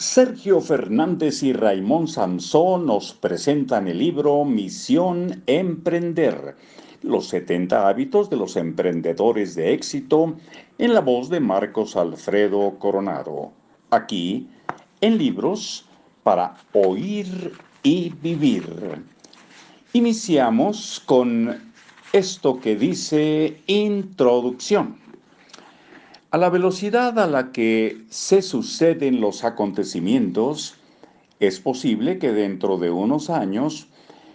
Sergio Fernández y Raimón Sansón nos presentan el libro Misión Emprender, los 70 hábitos de los emprendedores de éxito, en la voz de Marcos Alfredo Coronado. Aquí, en libros para oír y vivir. Iniciamos con esto que dice introducción. A la velocidad a la que se suceden los acontecimientos, es posible que dentro de unos años,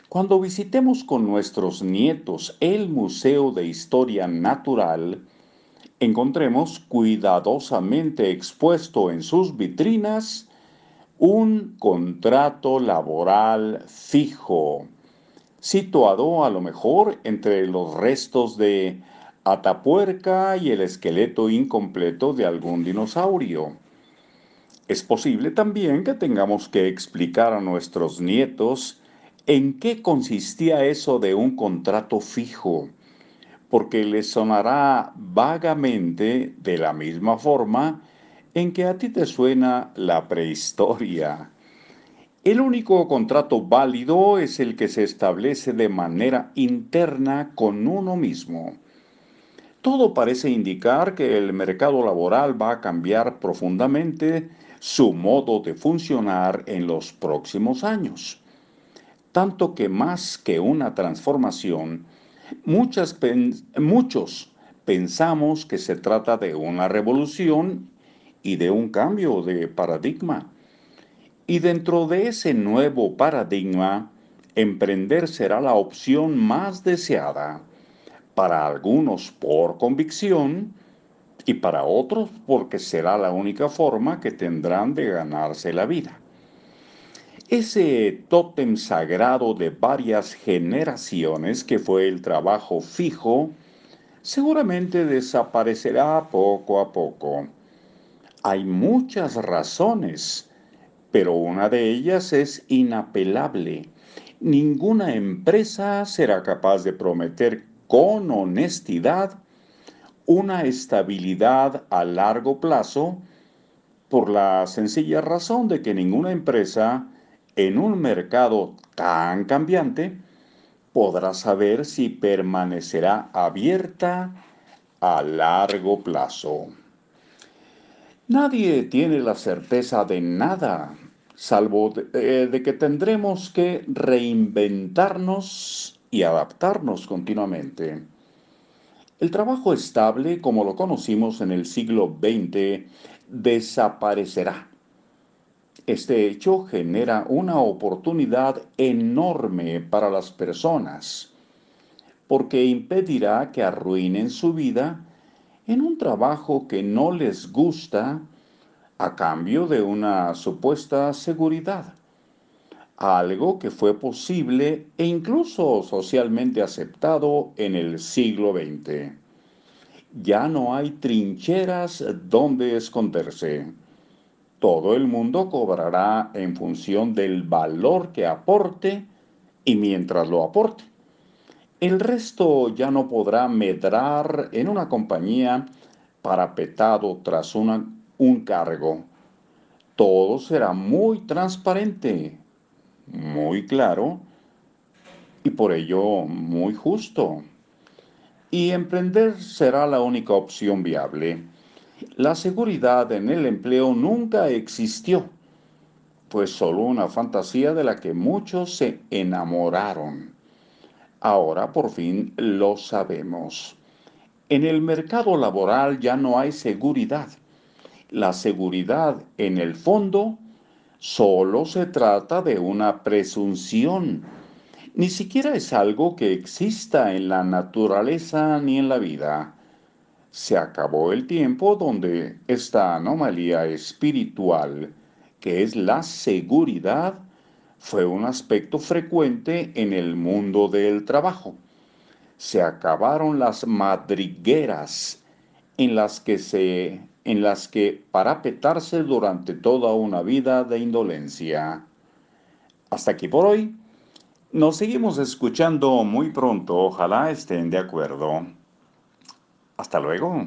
cuando visitemos con nuestros nietos el Museo de Historia Natural, encontremos cuidadosamente expuesto en sus vitrinas un contrato laboral fijo, situado a lo mejor entre los restos de Atapuerca y el esqueleto incompleto de algún dinosaurio. Es posible también que tengamos que explicar a nuestros nietos en qué consistía eso de un contrato fijo, porque les sonará vagamente de la misma forma en que a ti te suena la prehistoria. El único contrato válido es el que se establece de manera interna con uno mismo. Todo parece indicar que el mercado laboral va a cambiar profundamente su modo de funcionar en los próximos años. Tanto que más que una transformación, muchos pensamos que se trata de una revolución y de un cambio de paradigma. Y dentro de ese nuevo paradigma, emprender será la opción más deseada para algunos por convicción y para otros porque será la única forma que tendrán de ganarse la vida. Ese tótem sagrado de varias generaciones que fue el trabajo fijo, seguramente desaparecerá poco a poco. Hay muchas razones, pero una de ellas es inapelable. Ninguna empresa será capaz de prometer con honestidad una estabilidad a largo plazo por la sencilla razón de que ninguna empresa en un mercado tan cambiante podrá saber si permanecerá abierta a largo plazo. Nadie tiene la certeza de nada, salvo de, eh, que tendremos que reinventarnos y adaptarnos continuamente. El trabajo estable, como lo conocimos en el siglo XX, desaparecerá. Este hecho genera una oportunidad enorme para las personas, porque impedirá que arruinen su vida en un trabajo que no les gusta a cambio de una supuesta seguridad algo que fue posible e incluso socialmente aceptado en el siglo XX. Ya no hay trincheras donde esconderse. Todo el mundo cobrará en función del valor que aporte y mientras lo aporte. El resto ya no podrá medrar en una compañía parapetado tras un cargo. Todo será muy transparente, muy claro y por ello muy justo. Y emprender será la única opción viable. La seguridad en el empleo nunca existió, pues solo una fantasía de la que muchos se enamoraron. Ahora por fin lo sabemos. En el mercado laboral ya no hay seguridad. La seguridad en el fondo Solo se trata de una presunción. Ni siquiera es algo que exista en la naturaleza ni en la vida. Se acabó el tiempo donde esta anomalía espiritual, que es la seguridad, fue un aspecto frecuente en el mundo del trabajo. Se acabaron las madrigueras en las que se en las que parapetarse durante toda una vida de indolencia. Hasta aquí por hoy. Nos seguimos escuchando muy pronto. Ojalá estén de acuerdo. Hasta luego.